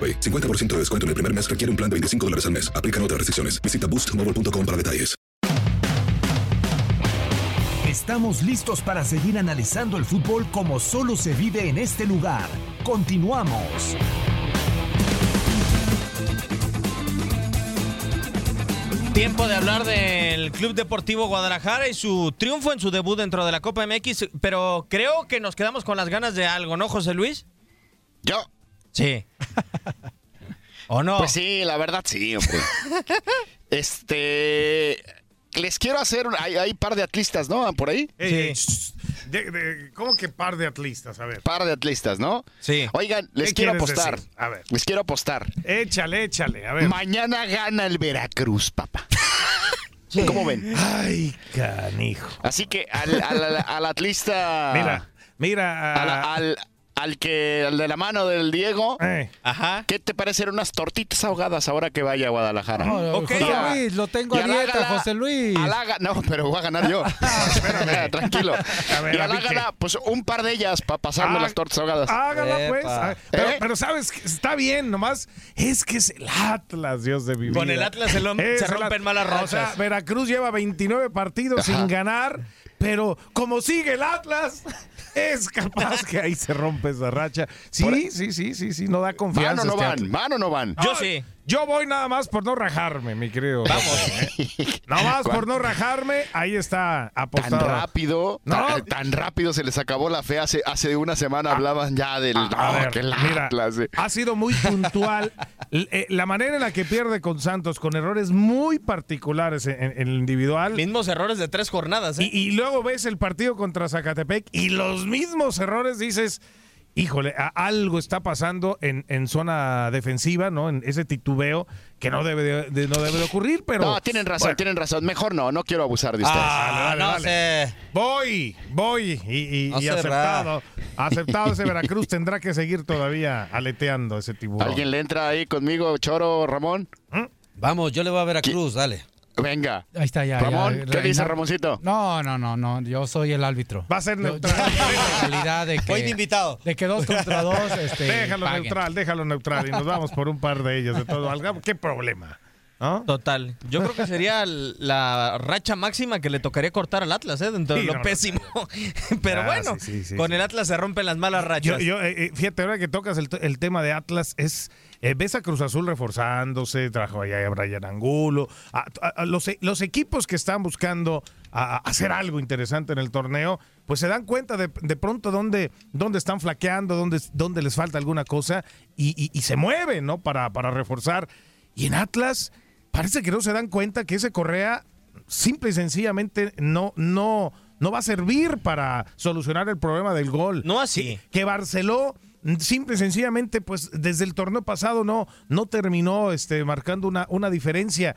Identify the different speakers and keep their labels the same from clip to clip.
Speaker 1: AroPay. 50% de descuento en el primer mes requiere un plan de 25 dólares al mes. Aplican otras restricciones. Visita boostmobile.com para detalles.
Speaker 2: Estamos listos para seguir analizando el fútbol como solo se vive en este lugar. Continuamos.
Speaker 3: Tiempo de hablar del Club Deportivo Guadalajara y su triunfo en su debut dentro de la Copa MX, pero creo que nos quedamos con las ganas de algo, ¿no, José Luis?
Speaker 4: Yo.
Speaker 3: Sí. ¿O no?
Speaker 4: Pues sí, la verdad sí, hombre. este. Les quiero hacer. un- Hay, hay par de atlistas, ¿no? Por ahí.
Speaker 5: De- de- ¿Cómo que par de atlistas? A ver.
Speaker 4: Par de atlistas, ¿no?
Speaker 3: Sí.
Speaker 4: Oigan, les
Speaker 5: ¿Qué
Speaker 4: quiero apostar.
Speaker 5: decir? A ver.
Speaker 4: Les quiero apostar.
Speaker 5: Échale, échale. A ver.
Speaker 4: Mañana gana el Veracruz, papá. ¿Cómo ven?
Speaker 5: Ay, canijo.
Speaker 4: Así que al, al- al atlista.
Speaker 5: Mira, mira.
Speaker 4: al, al- al que. Al de la mano del Diego.
Speaker 5: eh,
Speaker 3: Ajá.
Speaker 4: ¿Qué te parecen unas tortitas ahogadas ahora que vaya a Guadalajara?
Speaker 3: Ok.
Speaker 6: José
Speaker 4: Ya.
Speaker 6: Luis, lo tengo a dieta, José Luis.
Speaker 4: halaga- no, pero voy a ganar yo. Tranquilo.
Speaker 5: A ver,
Speaker 4: y
Speaker 5: ¿a mí
Speaker 4: halágala, pues un par de ellas para pasarme
Speaker 5: Ah,
Speaker 4: las tortas ahogadas.
Speaker 5: Hágala, pues. Ah, Pero,
Speaker 4: ¿Eh?
Speaker 5: pero sabes, que está bien, nomás es que es el Atlas, Dios de mi vida.
Speaker 3: Con el Atlas se lo- se rompen malas
Speaker 5: O sea,
Speaker 3: rachas.
Speaker 5: Veracruz lleva 29 partidos sin ganar, pero como sigue el Atlas, es capaz que ahí se rompe esa racha. Sí, sí, sí, sí, sí, no da
Speaker 4: ¿Van
Speaker 5: confianza.
Speaker 4: o no
Speaker 5: este
Speaker 4: van?
Speaker 5: Atlas.
Speaker 4: ¿Van o no van?
Speaker 3: Yo sí.
Speaker 5: Yo voy nada más por no rajarme, mi querido.
Speaker 3: Vamos.
Speaker 5: Nada más por no rajarme, ahí está
Speaker 4: Tan
Speaker 5: apostado.
Speaker 4: rápido,
Speaker 5: No.
Speaker 4: tan, tan rápido se les acabó la fe. Hace, hace una semana hablaban ya del
Speaker 5: A
Speaker 4: no,
Speaker 5: ver,
Speaker 4: que el
Speaker 5: mira,
Speaker 4: Atlas, eh.
Speaker 5: ha sido muy puntual. Eh, la manera en la que pierde con Santos, con errores muy particulares en, en- en el individual.
Speaker 3: Mismos errores de tres jornadas, ¿eh?
Speaker 5: Y, y luego ves el partido contra Zacatepec y los mismos errores dices, híjole, algo está pasando en, en zona defensiva, ¿no? En ese titubeo que no debe de, de- no debe de ocurrir, pero...
Speaker 4: No, tienen razón,
Speaker 5: Bueno,
Speaker 4: tienen razón. Mejor no, no quiero abusar de ustedes.
Speaker 3: Ah,
Speaker 5: Dale,
Speaker 3: no
Speaker 5: dale,
Speaker 3: sé.
Speaker 5: Voy, voy y, y-
Speaker 6: No
Speaker 5: y aceptado. Aceptado ese Veracruz tendrá que seguir todavía aleteando ese tiburón.
Speaker 4: ¿Alguien le entra ahí conmigo, Choro, Ramón?
Speaker 6: Vamos, yo le voy a Veracruz, dale.
Speaker 4: Venga.
Speaker 7: Ahí está, ya.
Speaker 4: Ramón,
Speaker 7: ya,
Speaker 4: ¿qué dice Ramoncito?
Speaker 7: No, no, no, no. Yo soy el árbitro.
Speaker 5: Va a ser neutral.
Speaker 7: yo calidad de que,
Speaker 3: Voy de invitado.
Speaker 7: de que dos contra dos. Este,
Speaker 5: Déjalo
Speaker 7: paguen.
Speaker 5: neutral, déjalo neutral y nos vamos por un par de ellos de todo. ¿Qué problema? ¿No?
Speaker 3: Total. Yo creo que sería la racha máxima que le tocaría cortar al Atlas, ¿eh? Dentro de
Speaker 5: Sí,
Speaker 3: lo
Speaker 5: no, no.
Speaker 3: pésimo. Pero
Speaker 5: Ah,
Speaker 3: bueno,
Speaker 5: sí, sí, sí,
Speaker 3: con el Atlas se rompen las malas rachas.
Speaker 5: yo, eh, eh, fíjate, ahora que tocas el, el tema de Atlas, es eh, ves a Cruz Azul reforzándose, trajo allá a Brian Angulo, a- a- a los, los equipos que están buscando hacer algo interesante en el torneo, pues se dan cuenta de, de pronto dónde, dónde están flaqueando, dónde, dónde les falta alguna cosa y, y- y se mueven, ¿no? Para, para reforzar. Y en Atlas parece que no se dan cuenta que ese Correa simple y sencillamente no, no, no va a servir para solucionar el problema del gol.
Speaker 3: No así.
Speaker 5: Que, Barceló simple y sencillamente, pues desde el torneo pasado no, no terminó este, marcando una, una diferencia.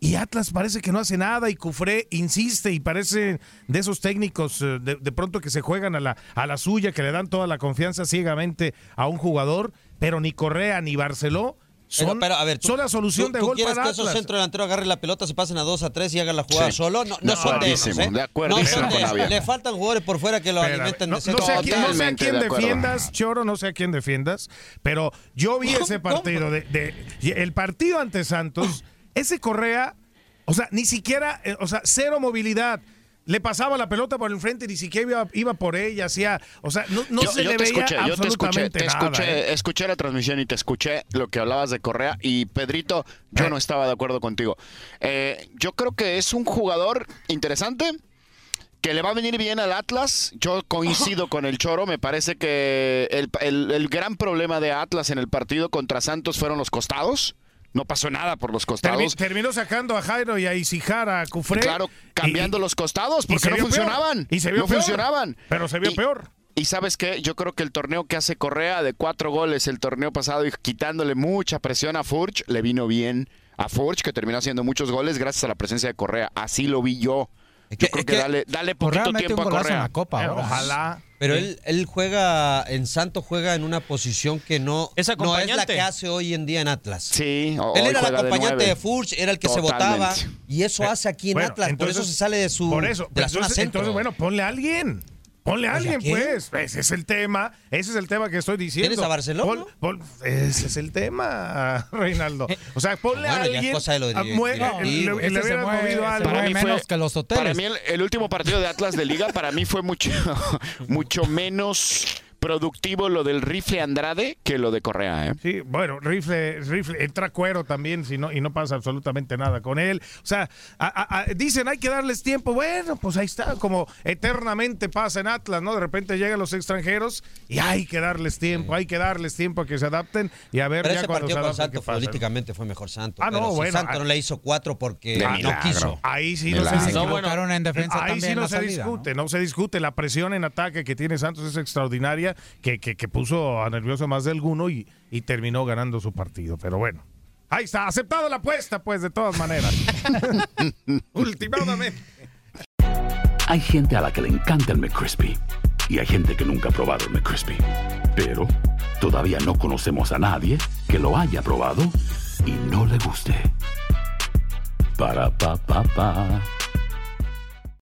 Speaker 5: y Atlas parece que no hace nada y Cufré insiste y parece de esos técnicos eh, de, de pronto que se juegan a la, a la suya, que le dan toda la confianza ciegamente a un jugador, pero ni Correa ni Barceló son,
Speaker 6: Pero, pero, a ver, ¿tú-
Speaker 5: son la solución
Speaker 6: ¿tú-
Speaker 5: de
Speaker 6: tú
Speaker 5: gol
Speaker 6: quieres
Speaker 5: para
Speaker 6: que esos centro delantero agarren la pelota, se pasen a 2 a 3 y hagan la jugada
Speaker 8: Sí.
Speaker 6: solo? No, no
Speaker 8: De
Speaker 6: son de esos, ¿eh?
Speaker 8: de
Speaker 6: No
Speaker 8: acuerdísimo
Speaker 6: son de esos. Le faltan jugadores por fuera que lo
Speaker 5: Espérame,
Speaker 6: alimenten
Speaker 5: no,
Speaker 6: de
Speaker 5: no sé a quién, no sé a quién
Speaker 8: de acuerdo.
Speaker 5: defiendas, Choro, no sé a quién defiendas, pero yo vi ese partido de, de- el partido ante Santos, ese Correa, o sea, ni siquiera, eh, o sea, cero movilidad. Le pasaba la pelota por el frente y ni siquiera iba, iba por ella, hacía, o sea, no, no
Speaker 8: yo,
Speaker 5: se
Speaker 8: yo
Speaker 5: le
Speaker 8: te
Speaker 5: veía
Speaker 8: escuché, yo te escuché,
Speaker 5: absolutamente
Speaker 8: te
Speaker 5: nada.
Speaker 8: escuché,
Speaker 5: ¿eh?
Speaker 8: escuché la transmisión y te escuché lo que hablabas de Correa y Pedrito, yo
Speaker 5: Eh.
Speaker 8: no estaba de acuerdo contigo. Eh, yo creo que es un jugador interesante que le va a venir bien al Atlas. Yo coincido con el Choro, me parece que el, el- el gran problema de Atlas en el partido contra Santos fueron los costados. No pasó nada por los costados.
Speaker 5: terminó sacando a Jairo y a Isijara a Cufré.
Speaker 8: Claro, cambiando
Speaker 5: y-
Speaker 8: los costados porque no
Speaker 5: peor.
Speaker 8: funcionaban.
Speaker 5: Y se vio
Speaker 8: no
Speaker 5: peor.
Speaker 8: funcionaban.
Speaker 5: Pero se vio
Speaker 8: Y-
Speaker 5: peor.
Speaker 8: Y sabes qué, yo creo que el torneo que hace Correa de cuatro goles el torneo pasado y quitándole mucha presión a Furch, le vino bien a Furch, que terminó haciendo muchos goles gracias a la presencia de Correa. Así lo vi yo.
Speaker 6: Que-
Speaker 8: creo
Speaker 6: es
Speaker 8: que,
Speaker 6: que
Speaker 8: dale, dale
Speaker 7: Correa
Speaker 8: poquito tiempo
Speaker 7: un
Speaker 8: a
Speaker 7: golazo en
Speaker 8: Correa.
Speaker 7: la Copa
Speaker 5: Eh,
Speaker 7: ahora.
Speaker 5: ojalá.
Speaker 6: Pero él, él juega, en Santo juega en una posición que no,
Speaker 3: Es
Speaker 6: no es la
Speaker 3: acompañante.
Speaker 6: que hace hoy en día en Atlas.
Speaker 8: Sí, o-
Speaker 6: Él
Speaker 8: hoy
Speaker 6: era el
Speaker 8: juega
Speaker 6: acompañante de,
Speaker 8: nueve.
Speaker 6: Furch, era el que se votaba. Y eso hace aquí en
Speaker 5: Bueno,
Speaker 6: Atlas.
Speaker 5: entonces-
Speaker 6: por eso se sale de su
Speaker 5: Por eso,
Speaker 6: de la
Speaker 5: entonces,
Speaker 6: centro.
Speaker 5: entonces, bueno, ponle a alguien. Ponle a
Speaker 6: ¿Ponle a
Speaker 5: alguien, pues. Ese es el tema. Ese es el tema que estoy diciendo.
Speaker 6: ¿Tienes a Barcelona?
Speaker 5: Pon- pon- ese es el tema, Reinaldo. O sea, ponle
Speaker 6: Bueno,
Speaker 5: a
Speaker 6: ya es
Speaker 5: alguien.
Speaker 6: cosa de lo
Speaker 5: a-
Speaker 6: directivo.
Speaker 5: mue-
Speaker 6: No,
Speaker 5: le- le,
Speaker 7: se mueve,
Speaker 5: movido algo.
Speaker 7: mueve
Speaker 8: mí fue-
Speaker 7: menos que los hoteles.
Speaker 8: Para mí el, el último partido de Atlas de Liga para mí fue mucho, mucho menos productivo lo del rifle Andrade que lo de Correa. ¿eh?
Speaker 5: Sí, bueno, rifle, rifle, entra cuero también si no, y no pasa absolutamente nada con él. O sea, a- a- dicen hay que darles tiempo. Bueno, pues ahí está, como eternamente pasa en Atlas, ¿no? De repente llegan los extranjeros y hay que darles tiempo, hay que darles tiempo a que se adapten y a ver
Speaker 6: Pero
Speaker 5: ya
Speaker 6: ese
Speaker 5: cuando se
Speaker 6: partido con
Speaker 5: adapten
Speaker 6: Santo
Speaker 5: qué pasa.
Speaker 6: políticamente fue mejor Santo.
Speaker 5: Ah, no,
Speaker 6: pero si
Speaker 5: bueno,
Speaker 6: Santo
Speaker 5: ah,
Speaker 6: no le hizo cuatro porque no quiso.
Speaker 5: Ahí sí no
Speaker 8: Milagro.
Speaker 5: se
Speaker 7: equivocaron en defensa
Speaker 5: Ahí
Speaker 7: también
Speaker 5: sí no se
Speaker 7: salida,
Speaker 5: discute, ¿no? se discute. La presión en ataque que tiene Santos es extraordinaria, que, que, que puso a nervioso más de alguno y, y terminó ganando su partido. Pero bueno, ahí está, aceptado la apuesta, pues, de todas maneras. Últimamente.
Speaker 9: Hay gente a la que le encanta el McCrispy y hay gente que nunca ha probado el McCrispy. Pero todavía no conocemos a nadie que lo haya probado y no le guste. Para pa pa pa.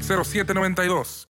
Speaker 10: 833-699-0792.